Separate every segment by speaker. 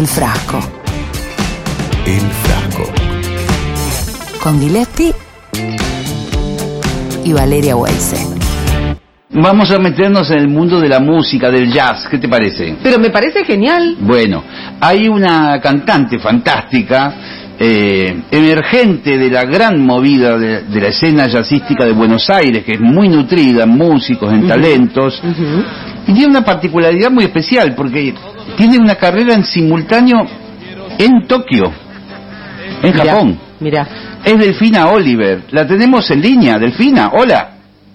Speaker 1: El frasco.
Speaker 2: El frasco.
Speaker 1: Con Giletti y Valeria Weise.
Speaker 3: Vamos a meternos en el mundo de la música, del jazz, ¿qué te parece?
Speaker 4: Pero me parece genial.
Speaker 3: Bueno, hay una cantante fantástica, eh, emergente de la gran movida de, de la escena jazzística de Buenos Aires, que es muy nutrida en músicos, en talentos, y tiene una particularidad muy especial, porque tiene una carrera en simultáneo en Tokio, en
Speaker 4: Mirá,
Speaker 3: Japón.
Speaker 4: Mira.
Speaker 3: Es Delfina Oliver. La tenemos en línea. Delfina, hola.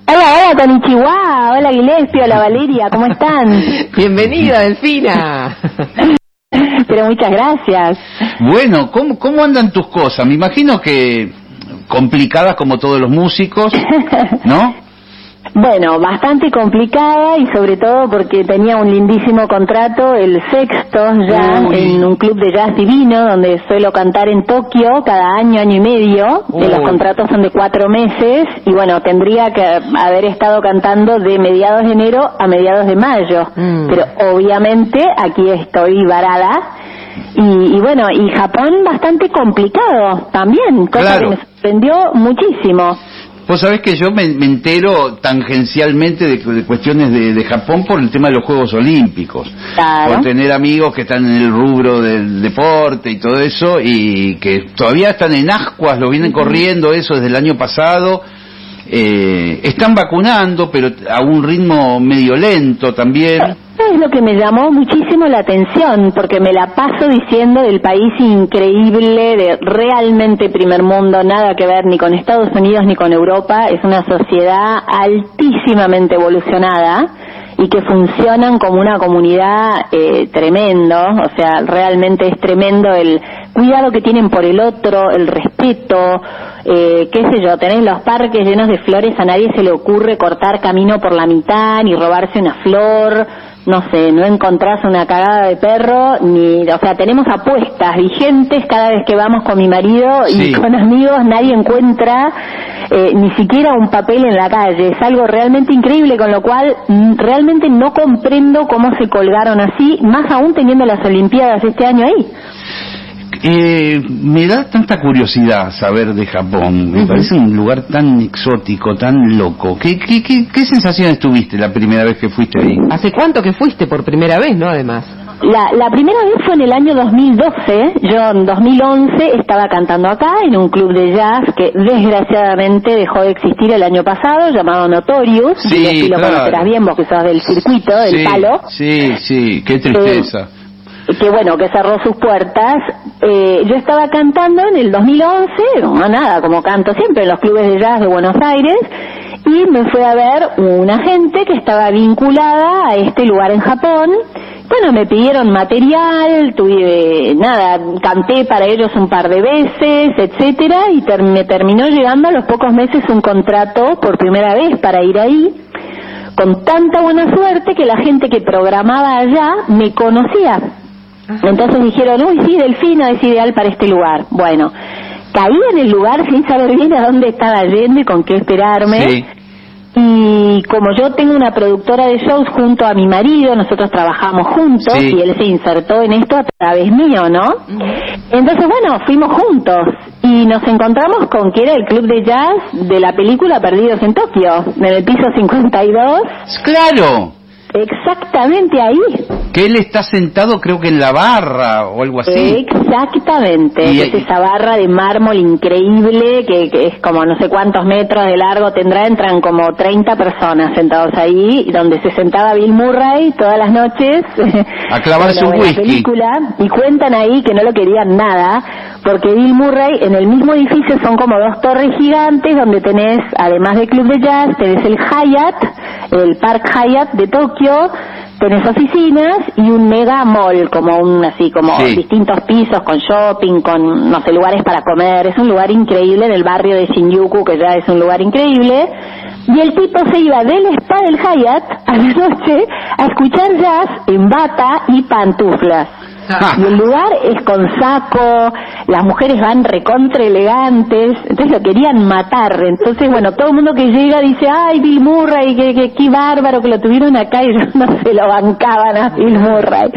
Speaker 5: Hola, hola, Konnichiwa. Hola, Gillespie. Hola, Valeria. ¿Cómo están?
Speaker 4: Bienvenida, Delfina.
Speaker 5: Pero muchas gracias.
Speaker 3: Bueno, ¿cómo, ¿cómo andan tus cosas? Me imagino que complicadas como todos los músicos, ¿no?
Speaker 5: Bueno, bastante complicada y sobre todo porque tenía un lindísimo contrato, el sexto ya,
Speaker 3: Uy.
Speaker 5: en un club de jazz divino donde suelo cantar en Tokio cada año, año y medio.
Speaker 3: Uy.
Speaker 5: Los contratos son de cuatro meses y bueno, tendría que haber estado cantando de mediados de enero a mediados de mayo.
Speaker 4: Mm.
Speaker 5: Pero obviamente aquí estoy varada. Y, y bueno, y Japón bastante complicado también, cosa
Speaker 3: Claro.
Speaker 5: que me sorprendió muchísimo.
Speaker 3: Vos sabés que yo me, me entero tangencialmente de, de cuestiones de, de Japón por el tema de los Juegos Olímpicos.
Speaker 5: Claro.
Speaker 3: Por tener amigos que están en el rubro del deporte y todo eso y que todavía están en ascuas, lo vienen corriendo eso desde el año pasado. Eh, están vacunando, pero a un ritmo medio lento también.
Speaker 5: Es lo que me llamó muchísimo la atención, porque me la paso diciendo del país increíble, de realmente primer mundo, nada que ver ni con Estados Unidos ni con Europa, es una sociedad altísimamente evolucionada y que funcionan como una comunidad eh, tremendo, o sea, realmente es tremendo el cuidado que tienen por el otro, el respeto, eh, qué sé yo, tenés los parques llenos de flores, a nadie se le ocurre cortar camino por la mitad ni robarse una flor, no sé, no encontrás una cagada de perro, ni, o sea, tenemos apuestas vigentes cada vez que vamos con mi marido y con amigos, nadie encuentra eh, ni siquiera un papel en la calle, es algo realmente increíble, con lo cual mm, realmente no comprendo cómo se colgaron así, más aún teniendo las Olimpiadas este año ahí.
Speaker 3: Eh, me da tanta curiosidad saber de Japón. Me parece un lugar tan exótico, tan loco. ¿Qué, qué, qué, qué sensaciones tuviste la primera vez que fuiste ahí?
Speaker 4: ¿Hace cuánto que fuiste por primera vez, no? Además.
Speaker 5: La, la primera vez fue en el año 2012. Yo en 2011 estaba cantando acá en un club de jazz que desgraciadamente dejó de existir el año pasado, llamado Notorious.
Speaker 3: Sí,
Speaker 5: y así lo conocerás bien vos que sos del circuito, del
Speaker 3: sí,
Speaker 5: palo.
Speaker 3: Sí, sí, qué tristeza.
Speaker 5: Que bueno, que cerró sus puertas. Eh, yo estaba cantando en el 2011, no nada, como canto siempre en los clubes de jazz de Buenos Aires, y me fue a ver una gente que estaba vinculada a este lugar en Japón. Bueno, me pidieron material, tuve, nada, canté para ellos un par de veces, etcétera, y ter- me terminó llegando a los pocos meses un contrato por primera vez para ir ahí con tanta buena suerte que la gente que programaba allá me conocía. Entonces dijeron, uy, sí, Delfina es ideal para este lugar. Bueno, caí en el lugar sin saber bien a dónde estaba yendo y con qué esperarme.
Speaker 3: Sí.
Speaker 5: Y como yo tengo una productora de shows junto a mi marido, nosotros trabajamos juntos
Speaker 3: Sí.
Speaker 5: y él se insertó en esto a través mío, ¿no? Entonces, bueno, fuimos juntos y nos encontramos con que era el club de jazz de la película Perdidos en Tokio, en el piso 52,
Speaker 3: Claro,
Speaker 5: exactamente ahí.
Speaker 3: que él está sentado creo que en la barra o algo así.
Speaker 5: Exactamente,
Speaker 3: Y-
Speaker 5: es esa barra de mármol increíble que, que es como no sé cuántos metros de largo tendrá, entran como 30 personas sentados ahí, donde se sentaba Bill Murray todas las noches
Speaker 3: A clavarse
Speaker 5: Bueno,
Speaker 3: un whisky.
Speaker 5: película, y cuentan ahí que no lo querían nada, porque Bill Murray en el mismo edificio son como dos torres gigantes donde tenés, además del club de jazz, tenés el Hyatt, el Park Hyatt de Tokio, tenés oficinas y un mega mall, como un así, como
Speaker 3: Sí.
Speaker 5: distintos pisos con shopping, con no sé, lugares para comer. Es un lugar increíble en el barrio de Shinjuku, que ya es un lugar increíble. Y el tipo se iba del spa del Hyatt a la noche a escuchar jazz en bata y pantuflas. Y el lugar es con saco, las mujeres van recontra elegantes, entonces lo querían matar. Entonces, bueno, todo el mundo que llega dice, ay, Bill Murray, qué, qué, qué bárbaro que lo tuvieron acá y ellos no se lo bancaban a Bill Murray.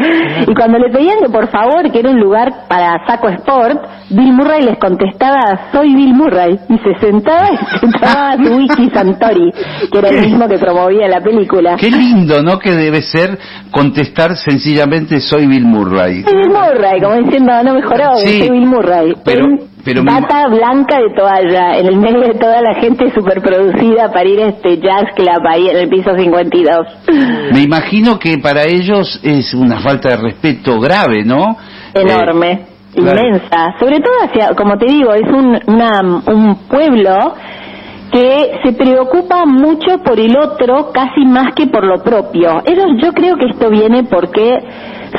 Speaker 5: Y cuando le pedían que por favor, que era un lugar para saco sport, Bill Murray les contestaba, soy Bill Murray. Y se sentaba y se tomaba su whisky Santori, que era el mismo que promovía la película.
Speaker 3: Qué lindo, ¿no? Que debe ser contestar sencillamente soy Bill Murray.
Speaker 5: Bill Murray, como diciendo, no mejoró,
Speaker 3: Sí,
Speaker 5: soy Bill Murray.
Speaker 3: pero- pero
Speaker 5: bata blanca de toalla, en el medio de toda la gente superproducida para ir a este jazz club ahí en el piso 52.
Speaker 3: Me imagino que para ellos es una falta de respeto grave, ¿no?
Speaker 5: Enorme,
Speaker 3: Eh, claro.
Speaker 5: inmensa. Sobre todo hacia, como te digo, es un, una- un pueblo que se preocupa mucho por el otro casi más que por lo propio. Ellos, yo creo que esto viene porque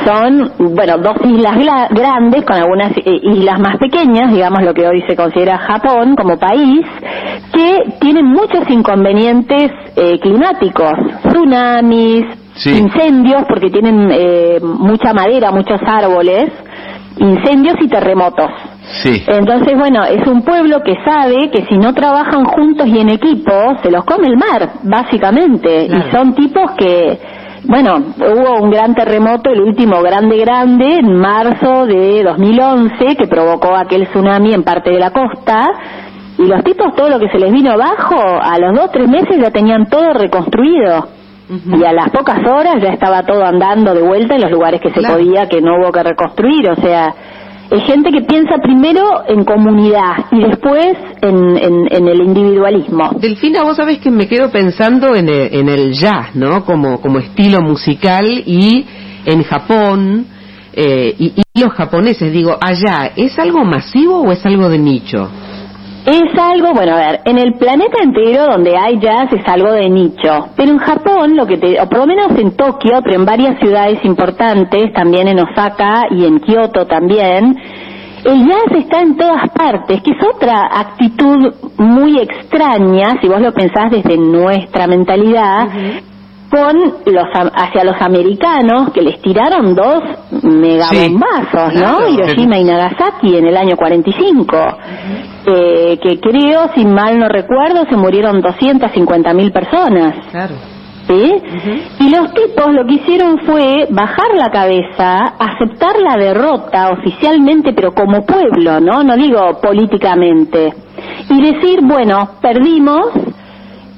Speaker 5: son, bueno, dos islas grandes con algunas eh, islas más pequeñas, digamos lo que hoy se considera Japón como país, que tienen muchos inconvenientes eh, climáticos, tsunamis,
Speaker 3: Sí.
Speaker 5: incendios porque tienen eh, mucha madera, muchos árboles, incendios y terremotos.
Speaker 3: Sí.
Speaker 5: Entonces, bueno, es un pueblo que sabe que si no trabajan juntos y en equipo, se los come el mar, básicamente.
Speaker 4: Claro.
Speaker 5: Y son tipos que, bueno, hubo un gran terremoto, el último grande, grande, en marzo de 2011, que provocó aquel tsunami en parte de la costa. Y los tipos, todo lo que se les vino abajo, a los dos, tres meses ya tenían todo reconstruido. Y a las pocas horas ya estaba todo andando de vuelta en los lugares que se
Speaker 4: Claro.
Speaker 5: podía, que no hubo que reconstruir. O sea, es gente que piensa primero en comunidad y después en, en, en el individualismo.
Speaker 4: Delfina, vos sabés que me quedo pensando en el, en el jazz, ¿no? Como, como estilo musical y en Japón eh, y, y los japoneses, digo, allá, ¿es algo masivo o es algo de nicho?
Speaker 5: Es algo, bueno, a ver, en el planeta entero donde hay jazz es algo de nicho, pero en Japón, lo que te, o por lo menos en Tokio, pero en varias ciudades importantes, también en Osaka y en Kioto también, el jazz está en todas partes, que es otra actitud muy extraña, si vos lo pensás desde nuestra mentalidad, con los hacia los americanos que les tiraron dos megabombazos, ¿no? Hiroshima y Nagasaki en el año 45, eh, que creo, si mal no recuerdo, se murieron 250 mil personas.
Speaker 4: Claro.
Speaker 5: ¿sí? Y los tipos lo que hicieron fue bajar la cabeza, aceptar la derrota oficialmente, pero como pueblo, ¿no? No digo políticamente. Y decir, bueno, perdimos,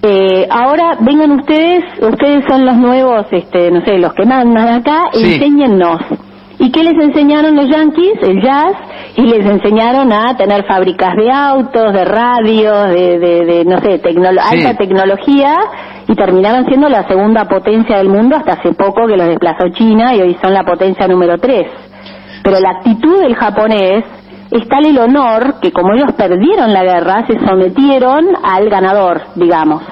Speaker 5: eh, ahora vengan ustedes, ustedes son los nuevos, este, no sé, los que mandan acá,
Speaker 3: Sí.
Speaker 5: enséñennos. ¿Y qué les enseñaron los yankees? El jazz, y les enseñaron a tener fábricas de autos, de radios, de, de, de, no sé, tecnolo-
Speaker 3: Sí.
Speaker 5: alta tecnología, y terminaron siendo la segunda potencia del mundo hasta hace poco que los desplazó China y hoy son la potencia número tres. Pero la actitud del japonés es tal el honor que como ellos perdieron la guerra, se sometieron al ganador, digamos.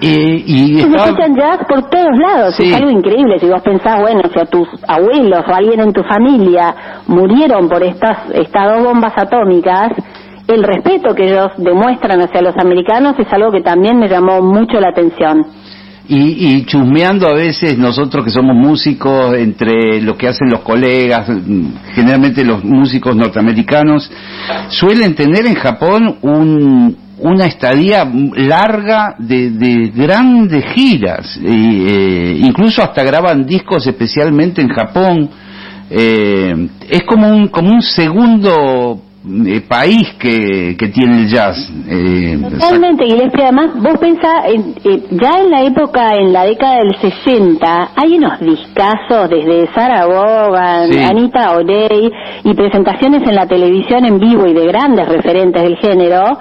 Speaker 3: Eh, y
Speaker 5: Se
Speaker 3: estaba-
Speaker 5: escuchan jazz por todos lados,
Speaker 3: Sí.
Speaker 5: es algo increíble. Si vos pensás, bueno, si a tus abuelos o alguien en tu familia murieron por estas, estas dos bombas atómicas, el respeto que ellos demuestran hacia los americanos es algo que también me llamó mucho la atención.
Speaker 3: Y, y chusmeando a veces nosotros que somos músicos entre lo que hacen los colegas, mm, generalmente los músicos norteamericanos, suelen tener en Japón un, una estadía larga de, de grandes giras, y, eh, incluso hasta graban discos especialmente en Japón. Eh, es como un, como un segundo eh, país que, que tiene el jazz. Eh,
Speaker 5: Totalmente, Gillespie, además, vos pensás, en- eh, ya en la época, en la década del 60, hay unos discazos desde Sarah Vaughan,
Speaker 3: Sí.
Speaker 5: Anita O'Day, y presentaciones en la televisión en vivo y de grandes referentes del género,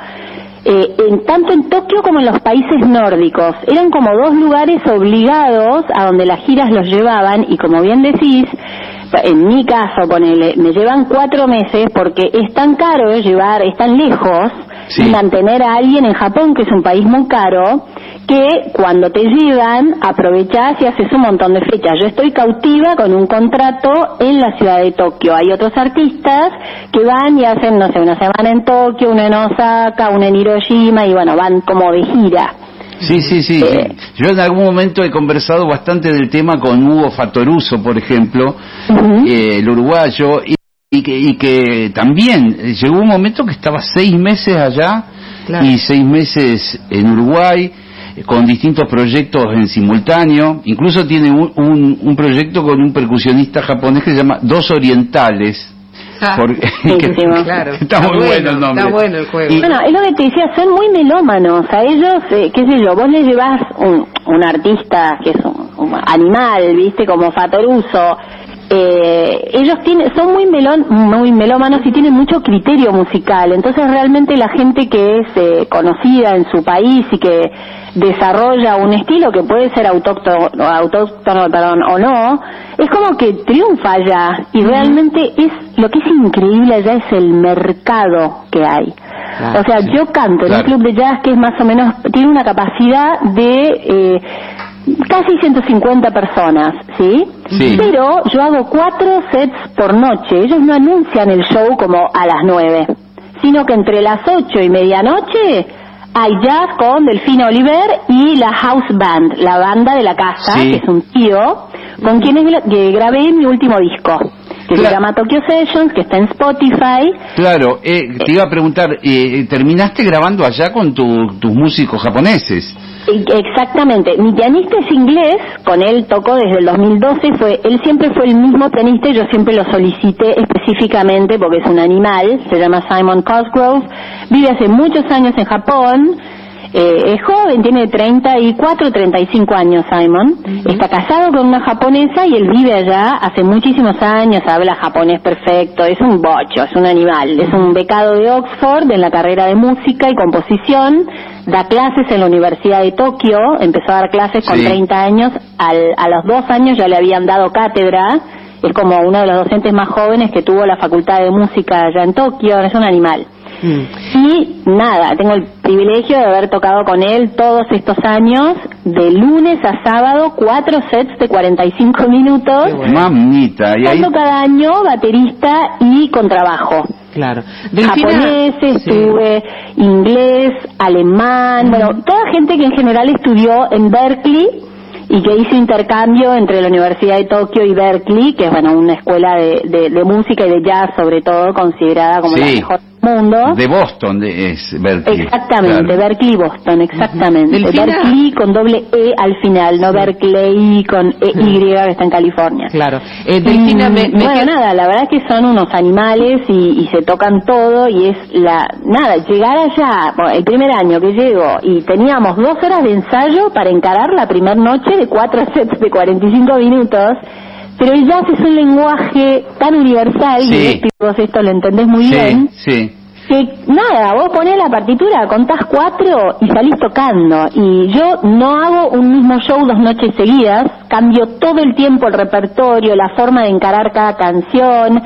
Speaker 5: eh, en, tanto en Tokio como en los países nórdicos. Eran como dos lugares obligados a donde las giras los llevaban, y como bien decís, en mi caso, ponele, me llevan cuatro meses porque es tan caro llevar, es tan lejos,
Speaker 3: Sí.
Speaker 5: y mantener a alguien en Japón, que es un país muy caro, que cuando te llevan aprovechás y haces un montón de fechas. Yo estoy cautiva con un contrato en la ciudad de Tokio. Hay otros artistas que van y hacen, no sé, una semana en Tokio, una en Osaka, una en Hiroshima y bueno, van como de gira.
Speaker 3: Sí, sí, sí.
Speaker 5: Eh.
Speaker 3: Yo en algún momento he conversado bastante del tema con Hugo Fatoruso, por ejemplo, eh, el uruguayo, y, y que, y que también eh, llegó un momento que estaba seis meses allá
Speaker 4: Claro.
Speaker 3: y seis meses en Uruguay con distintos proyectos en simultáneo. Incluso tiene un, un, un proyecto con un percusionista japonés que se llama Dos Orientales. Porque-.
Speaker 4: Claro.
Speaker 3: está muy bueno el nombre.
Speaker 4: Está bueno el juego.
Speaker 3: Y-
Speaker 5: Bueno, es lo que te decía, son muy melómanos. A ellos, eh, qué sé yo, vos les llevas un, un artista que es un, un animal, viste, como Fatoruso. Eh, ellos tienen, son muy melón, muy melómanos y tienen mucho criterio musical. Entonces realmente la gente que es eh, conocida en su país y que desarrolla un estilo que puede ser autóctono, autóctono perdón, o no, es como que triunfa allá y realmente es lo que es increíble allá es el mercado que hay.
Speaker 4: Claro,
Speaker 5: o sea,
Speaker 3: sí.
Speaker 5: yo canto en un
Speaker 3: Claro.
Speaker 5: club de jazz que es más o menos, tiene una capacidad de eh, casi 150 personas, ¿sí?
Speaker 3: Sí.
Speaker 5: Pero yo hago cuatro sets por noche. Ellos no anuncian el show como a las nueve, sino que entre las ocho y medianoche hay jazz con Delfina Oliver y la House Band, la banda de la casa,
Speaker 3: Sí.
Speaker 5: que es un tío, con quienes grabé mi último disco, se
Speaker 3: Claro.
Speaker 5: llama Tokyo Sessions, que está en Spotify.
Speaker 3: Claro, eh, te iba a preguntar, eh, ¿terminaste grabando allá con tu- tus músicos japoneses?
Speaker 5: E- Exactamente. Mi pianista es inglés, con él toco desde el 2012, fue, él siempre fue el mismo pianista y yo siempre lo solicité específicamente porque es un animal, se llama Simon Cosgrove, vive hace muchos años en Japón, eh, es joven, tiene 34, 35 años Simon, está casado con una japonesa y él vive allá hace muchísimos años, habla japonés perfecto, es un bocho, es un animal, es un becado de Oxford en la carrera de música y composición, da clases en la Universidad de Tokio, empezó a dar clases con
Speaker 3: Sí.
Speaker 5: 30 años, al- a los dos años ya le habían dado cátedra, es como uno de los docentes más jóvenes que tuvo la Facultad de Música allá en Tokio, es un animal.
Speaker 4: Mm.
Speaker 5: Y nada, tengo el privilegio de haber tocado con él todos estos años, de lunes a sábado, cuatro sets de 45 minutos,
Speaker 4: bueno.
Speaker 3: Mamita, y ahí...
Speaker 5: cada año baterista y contrabajo.
Speaker 4: Claro. Delfina-
Speaker 5: Japonés,
Speaker 4: Sí.
Speaker 5: estuve inglés, alemán, bueno, toda gente que en general estudió en Berkeley y que hizo intercambio entre la Universidad de Tokio y Berkeley, que es bueno una escuela de, de- de música y de jazz sobre todo, considerada como la
Speaker 3: Sí.
Speaker 5: mejor mundo.
Speaker 3: De Boston de, es Berkeley.
Speaker 5: Exactamente,
Speaker 3: Claro.
Speaker 5: Berkeley Boston, exactamente. Berkeley con doble E al final, no Berkeley con E Y que está en California.
Speaker 4: Claro. Eh, Delfina,
Speaker 5: Mm,
Speaker 4: me, me
Speaker 5: bueno, nada, la verdad es que son unos animales y, y se tocan todo y es la... Nada, llegar allá, bueno, el primer año que llego y teníamos dos horas de ensayo para encarar la primera noche de cuatro sets de 45 minutos, pero el jazz es un lenguaje tan universal,
Speaker 3: Sí.
Speaker 5: y vos esto lo entendés muy bien,
Speaker 3: Sí,
Speaker 5: que nada, vos ponés la partitura, contás cuatro y salís tocando. Y yo no hago un mismo show dos noches seguidas, cambio todo el tiempo el repertorio, la forma de encarar cada canción.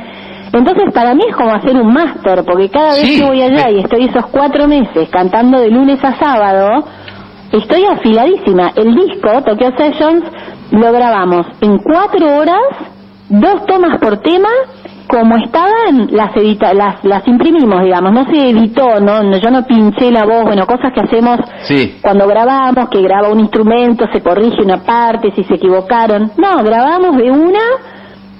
Speaker 5: Entonces para mí es como hacer un máster, porque cada vez que voy allá y estoy esos cuatro meses cantando de lunes a sábado, estoy afiladísima. El disco, Tokyo Sessions, lo grabamos en cuatro horas, dos tomas por tema, como estaban, las, edita las, las imprimimos, digamos, no se editó, no, no- yo no pinché la voz, bueno, cosas que hacemos
Speaker 3: Sí.
Speaker 5: cuando grabamos, que graba un instrumento, se corrige una parte, si se equivocaron. No, grabamos de una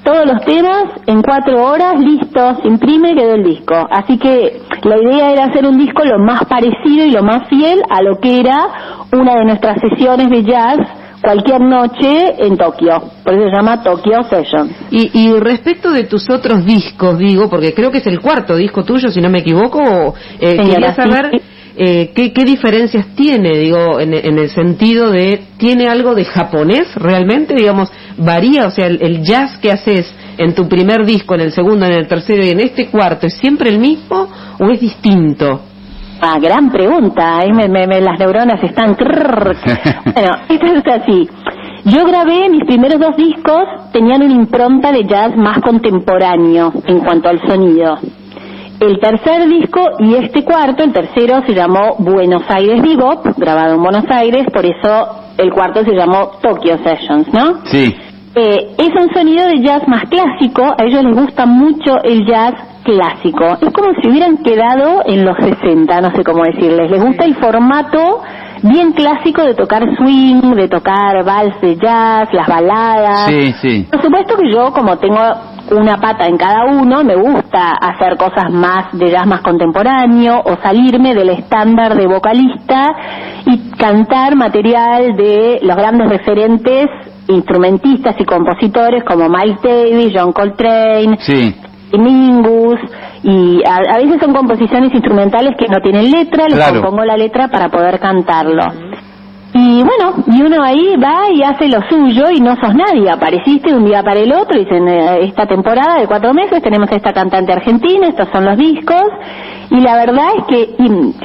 Speaker 5: todos los temas en cuatro horas, listo, se imprime, quedó el disco. Así que la idea era hacer un disco lo más parecido y lo más fiel a lo que era una de nuestras sesiones de jazz cualquier noche en Tokio. Por eso se llama Tokyo Sessions.
Speaker 4: Y, y respecto de tus otros discos, digo, porque creo que es el cuarto disco tuyo, si no me equivoco, o, eh,
Speaker 5: Señora,
Speaker 4: quería
Speaker 5: sí.
Speaker 4: saber eh, ¿qué, qué diferencias tiene, digo, en, en el sentido de, ¿tiene algo de japonés realmente? Digamos, varía, o sea, el, el jazz que haces en tu primer disco, en el segundo, en el tercero y en este cuarto, ¿es siempre el mismo o es distinto?
Speaker 5: Ah, gran pregunta. Ahí me, me- me- las neuronas están. bueno, esto es así. Yo grabé mis primeros dos discos, tenían una impronta de jazz más contemporáneo en cuanto al sonido. El tercer disco y este cuarto, el tercero se llamó Buenos Aires Bebop, grabado en Buenos Aires, por eso el cuarto se llamó Tokyo Sessions, ¿no?
Speaker 3: Sí.
Speaker 5: Eh, es un sonido de jazz más clásico, a ellos les gusta mucho el jazz clásico. Es como si hubieran quedado en los 60, no sé cómo decirles. Les gusta el formato bien clásico de tocar swing, de tocar vals de jazz, las baladas.
Speaker 3: Sí, sí.
Speaker 5: Por supuesto que yo, como tengo una pata en cada uno, me gusta hacer cosas más de jazz más contemporáneo o salirme del estándar de vocalista y cantar material de los grandes referentes instrumentistas y compositores como Miles Davis, John Coltrane,
Speaker 3: Sí.
Speaker 5: Mingus y a, a veces son composiciones instrumentales que no tienen letra, les
Speaker 3: Claro.
Speaker 5: compongo la letra para poder cantarlo. Y bueno, y uno ahí va y hace lo suyo y no sos nadie, apareciste un día para el otro y dicen, eh, esta temporada de cuatro meses tenemos a esta cantante argentina, estos son los discos, y la verdad es que,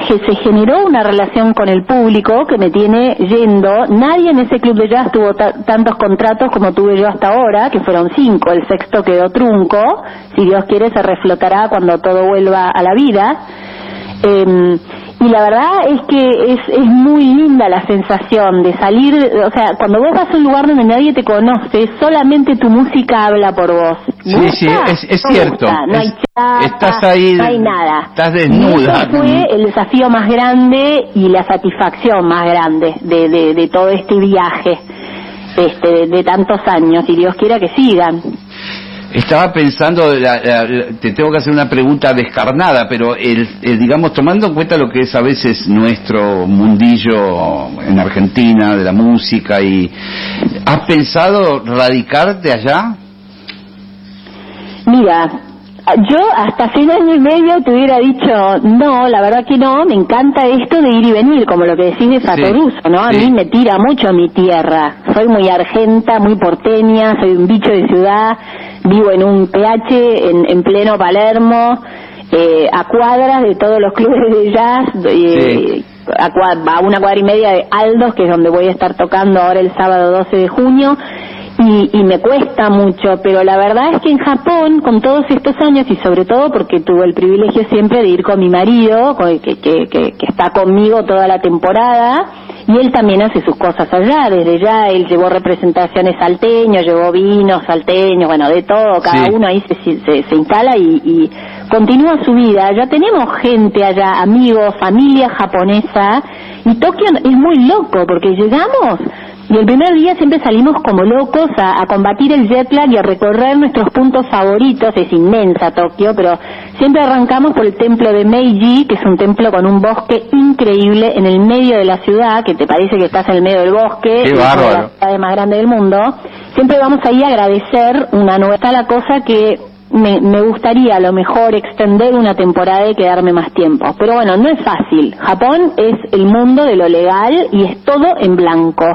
Speaker 5: que se generó una relación con el público que me tiene yendo, nadie en ese club de jazz tuvo ta- tantos contratos como tuve yo hasta ahora, que fueron cinco, el sexto quedó trunco, si Dios quiere se reflotará cuando todo vuelva a la vida. Eh, y la verdad es que es, es muy linda la sensación de salir, o sea, cuando vos vas a un lugar donde nadie te conoce, solamente tu música habla por vos.
Speaker 3: Sí,
Speaker 5: ¿Gusta?
Speaker 3: sí, es- es
Speaker 5: No
Speaker 3: cierto.
Speaker 5: gusta, No hay chapa,
Speaker 3: estás ahí,
Speaker 5: no hay nada.
Speaker 3: estás desnuda.
Speaker 5: ese fue el desafío más grande y la satisfacción más grande de, de, de todo este viaje este, de, de tantos años, y Dios quiera que sigan.
Speaker 3: Estaba pensando, la- la- te tengo que hacer una pregunta descarnada, pero el, el, digamos, tomando en cuenta lo que es a veces nuestro mundillo en Argentina, de la música, y ¿has pensado radicarte allá?
Speaker 5: Mira, yo hasta hace un año y medio te hubiera dicho, no, la verdad que no, me encanta esto de ir y venir, como lo que decís de Fatoruso, ¿no? A
Speaker 3: sí.
Speaker 5: mí me tira mucho mi tierra. Soy muy argenta, muy porteña, soy un bicho de ciudad, vivo en un PH en, en pleno Palermo, eh, a cuadras de todos los clubes de jazz, eh, a, cua- a una cuadra y media de Aldos, que es donde voy a estar tocando ahora el sábado 12 de junio, y, y me cuesta mucho, pero la verdad es que en Japón, con todos estos años, y sobre todo porque tuve el privilegio siempre de ir con mi marido, que, que, que, que está conmigo toda la temporada, y él también hace sus cosas allá, desde ya él llevó representaciones salteños, llevó vinos salteños, bueno, de todo, cada
Speaker 3: Sí.
Speaker 5: uno ahí se, se, se instala y, y continúa su vida. Ya tenemos gente allá, amigos, familia japonesa, y Tokio es muy loco, porque llegamos y el primer día siempre salimos como locos a, a combatir el jet lag y a recorrer nuestros puntos favoritos. Es inmensa Tokio, pero siempre arrancamos por el templo de Meiji, que es un templo con un bosque increíble en el medio de la ciudad, que te parece que estás en el medio del bosque.
Speaker 3: Qué
Speaker 5: es las ciudades más grandes del mundo. Siempre vamos ahí a agradecer una nueva la cosa que me, me gustaría a lo mejor extender una temporada y quedarme más tiempo. Pero bueno, no es fácil. Japón es el mundo de lo legal y es todo en blanco.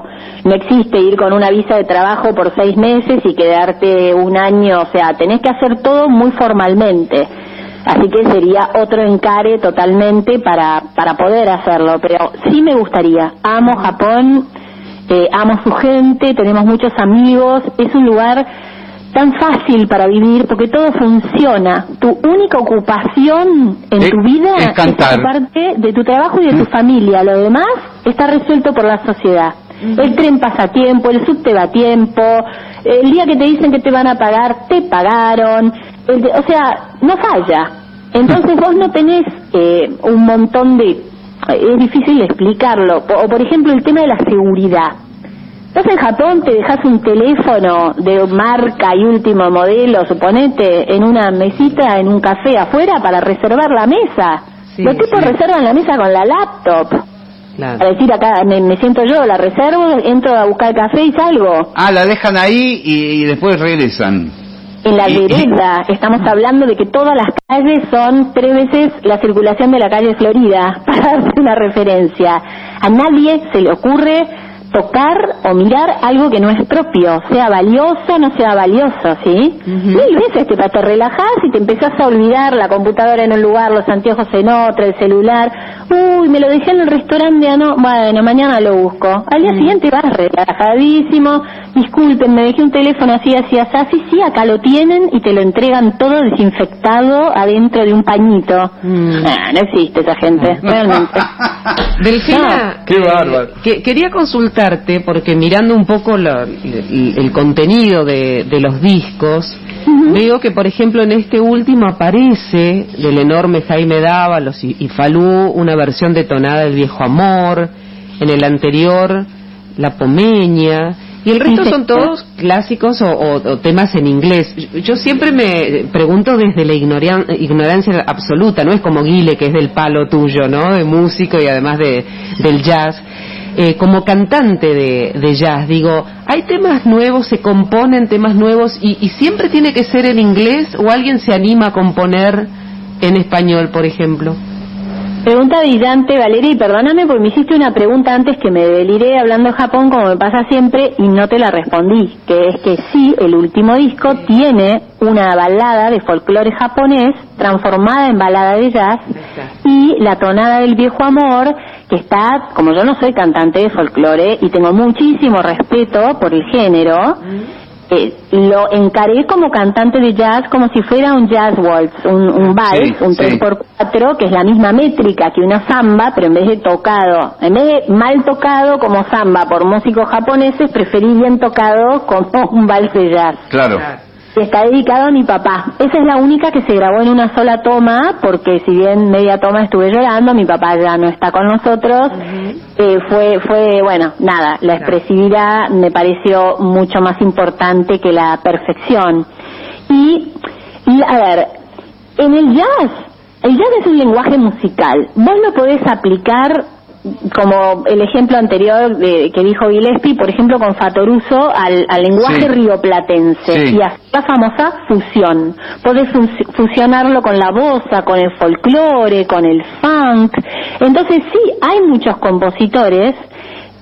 Speaker 5: No existe ir con una visa de trabajo por seis meses y quedarte un año. O sea, tenés que hacer todo muy formalmente. Así que sería otro encare totalmente para, para poder hacerlo. Pero sí me gustaría. Amo Japón, eh, amo su gente, tenemos muchos amigos. Es un lugar tan fácil para vivir porque todo funciona. Tu única ocupación en
Speaker 3: Es-
Speaker 5: tu vida
Speaker 3: es cantar.
Speaker 5: parte de tu trabajo y de tu familia. Lo demás está resuelto por la sociedad. El tren pasa a tiempo, el subte va a tiempo, el día que te dicen que te van a pagar, te pagaron. El de- o sea, no falla. Entonces vos no tenés eh, un montón de... Es difícil explicarlo. O por ejemplo el tema de la seguridad. Estás en Japón, te dejas un teléfono de marca y último modelo, suponete, en una mesita, en un café afuera para reservar la mesa.
Speaker 4: Sí,
Speaker 5: Los tipos
Speaker 4: sí.
Speaker 5: reservan la mesa con la laptop.
Speaker 4: Claro.
Speaker 5: Para decir, acá me, me siento yo, la reservo, entro a buscar café y salgo.
Speaker 3: Ah, la dejan ahí y, y después regresan.
Speaker 5: En la
Speaker 3: Y- y-
Speaker 5: vereda estamos hablando de que todas las calles son tres veces la circulación de la calle Florida, para darte una referencia. A nadie se le ocurre tocar o mirar algo que no es propio, sea valioso o no sea valioso, ¿sí? Mil veces te, te relajás y te empezás a olvidar la computadora en un lugar, los anteojos en otro, el celular. Uy, me lo dejé en el restaurante, ah, no, bueno, mañana lo busco. Al día siguiente vas relajadísimo, disculpen, me dejé un teléfono así, así, así, así, sí, acá lo tienen y te lo entregan todo desinfectado adentro de un pañito.
Speaker 4: Mm.
Speaker 5: Ah, no existe esa gente, realmente.
Speaker 4: Delfina,
Speaker 3: Qué
Speaker 4: eh,
Speaker 3: bárbaro.
Speaker 4: que- quería consultarte porque mirando un poco la- el, el contenido de, de los discos, veo que por ejemplo en este último aparece del enorme Jaime Dávalos y, y Falú una versión detonada del viejo amor. en el anterior la pomeña, y el resto son todos clásicos o, o, o, temas en inglés. Yo siempre me pregunto desde la ignoran ignorancia absoluta, no es como Guile, que es del palo tuyo, ¿no? De músico y además de, del jazz. Eh, como cantante de, de, jazz, digo, ¿hay temas nuevos, se componen temas nuevos y, y siempre tiene que ser en inglés o alguien se anima a componer en español, por ejemplo?
Speaker 5: Pregunta brillante, Valeria, y perdóname porque me hiciste una pregunta antes que me deliré hablando de Japón como me pasa siempre y no te la respondí, que es que sí, el último disco tiene una balada de folclore japonés transformada en balada de jazz y la tonada del viejo amor que está, como yo no soy cantante de folclore y tengo muchísimo respeto por el género, eh, lo encaré como cantante de jazz como si fuera un jazz waltz, un, un vals,
Speaker 3: Sí,
Speaker 5: un
Speaker 3: sí.
Speaker 5: 3x4, que es la misma métrica que una samba, pero en vez de tocado, en vez de mal tocado como samba por músicos japoneses, preferí bien tocado como un vals de jazz.
Speaker 3: Claro.
Speaker 5: Y está dedicado a mi papá. Esa es la única que se grabó en una sola toma, porque si bien media toma estuve llorando, mi papá ya no está con nosotros. Eh, fue, fue, bueno, nada, la expresividad me pareció mucho más importante que la perfección. Y, y a ver, en el jazz, el jazz es un lenguaje musical. Vos lo podés aplicar como el ejemplo anterior de, que dijo Gillespie, por ejemplo con Fatoruso, al, al lenguaje
Speaker 3: Sí.
Speaker 5: rioplatense
Speaker 3: Sí.
Speaker 5: y a la famosa fusión. Podés fu- fusionarlo con la bossa, con el folclore, con el funk. Entonces sí, hay muchos compositores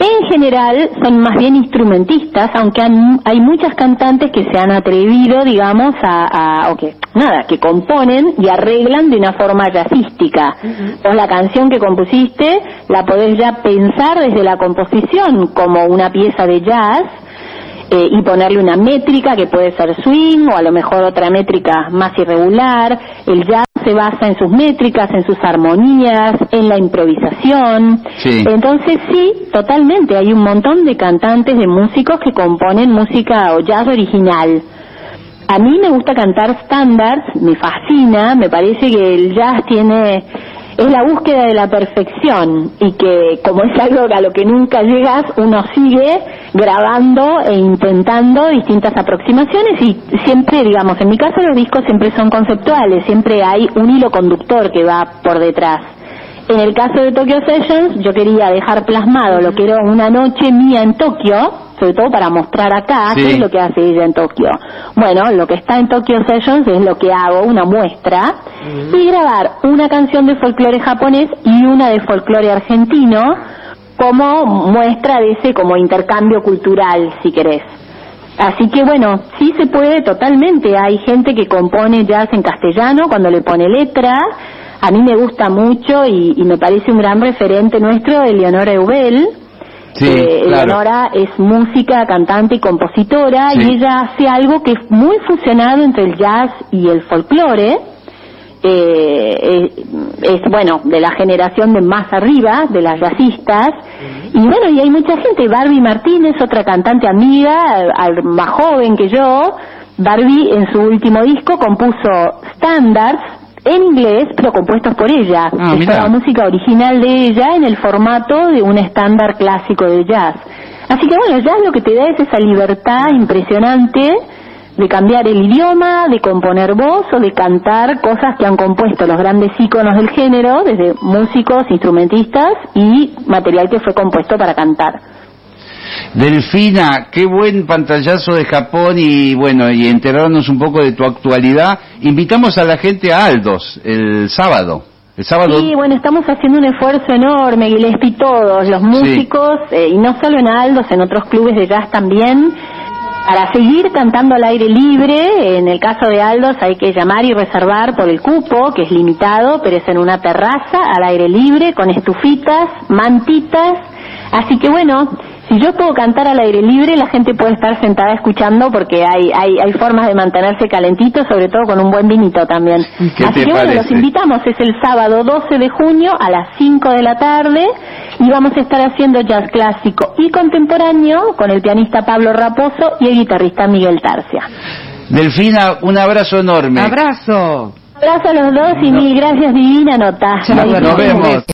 Speaker 5: en general son más bien instrumentistas, aunque han- hay muchas cantantes que se han atrevido, digamos, a, a o que nada, que componen y arreglan de una forma jazzística. Vos la canción que compusiste la podés ya pensar desde la composición como una pieza de jazz eh, y ponerle una métrica que puede ser swing o a lo mejor otra métrica más irregular. El jazz se basa en sus métricas, en sus armonías, en la improvisación.
Speaker 3: Sí.
Speaker 5: Entonces sí, totalmente, hay un montón de cantantes, de músicos que componen música o jazz original. A mí me gusta cantar standards, me fascina, me parece que el jazz tiene es la búsqueda de la perfección y que como es algo a lo que nunca llegas, uno sigue grabando e intentando distintas aproximaciones y siempre, digamos, en mi caso los discos siempre son conceptuales, siempre hay un hilo conductor que va por detrás. En el caso de Tokyo Sessions, yo quería dejar plasmado lo que era una noche mía en Tokio, sobre todo para mostrar acá
Speaker 3: Sí.
Speaker 5: qué es lo que hace ella en Tokio. Bueno, lo que está en Tokyo Sessions es lo que hago, una muestra, y grabar una canción de folclore japonés y una de folclore argentino como muestra de ese como intercambio cultural, si querés. Así que bueno, sí se puede totalmente. Hay gente que compone jazz en castellano cuando le pone letra. A mí me gusta mucho y, y me parece un gran referente nuestro, Eleonora Eubel.
Speaker 3: Sí,
Speaker 5: Eh,
Speaker 3: claro.
Speaker 5: Eleonora es música, cantante y compositora
Speaker 3: Sí.
Speaker 5: y ella hace algo que es muy fusionado entre el jazz y el folclore. Eh, eh, es bueno de la generación de más arriba de las jazzistas y bueno y hay mucha gente Barbie Martínez otra cantante amiga al- más joven que yo Barbie en su último disco compuso standards en inglés pero compuestos por ella.
Speaker 3: Ah,
Speaker 5: es toda música original de ella en el formato de un estándar clásico de jazz. Así que bueno el jazz lo que te da es esa libertad impresionante de cambiar el idioma, de componer voz o de cantar cosas que han compuesto los grandes íconos del género, desde músicos, instrumentistas y material que fue compuesto para cantar.
Speaker 3: Delfina, qué buen pantallazo de Japón y bueno, y enterarnos un poco de tu actualidad. Invitamos a la gente a Aldos el sábado. El sábado.
Speaker 5: Sí, bueno, estamos haciendo un esfuerzo enorme, Gillespie, todos, los músicos, eh, y no solo en Aldos, en otros clubes de jazz también, para seguir cantando al aire libre. En el caso de Aldos hay que llamar y reservar por el cupo, que es limitado, pero es en una terraza al aire libre, con estufitas, mantitas. Así que bueno, si yo puedo cantar al aire libre, la gente puede estar sentada escuchando porque hay, hay, hay formas de mantenerse calentito, sobre todo con un buen vinito también.
Speaker 3: ¿Qué
Speaker 5: Así
Speaker 3: te
Speaker 5: que bueno, los invitamos, es el sábado 12 de junio a las 5 de la tarde y vamos a estar haciendo jazz clásico y contemporáneo con el pianista Pablo Raposo y el guitarrista Miguel Tarcia.
Speaker 3: Delfina, un abrazo enorme.
Speaker 4: Abrazo.
Speaker 5: Abrazo a los dos y mil gracias, divina nota.
Speaker 3: Nos vemos.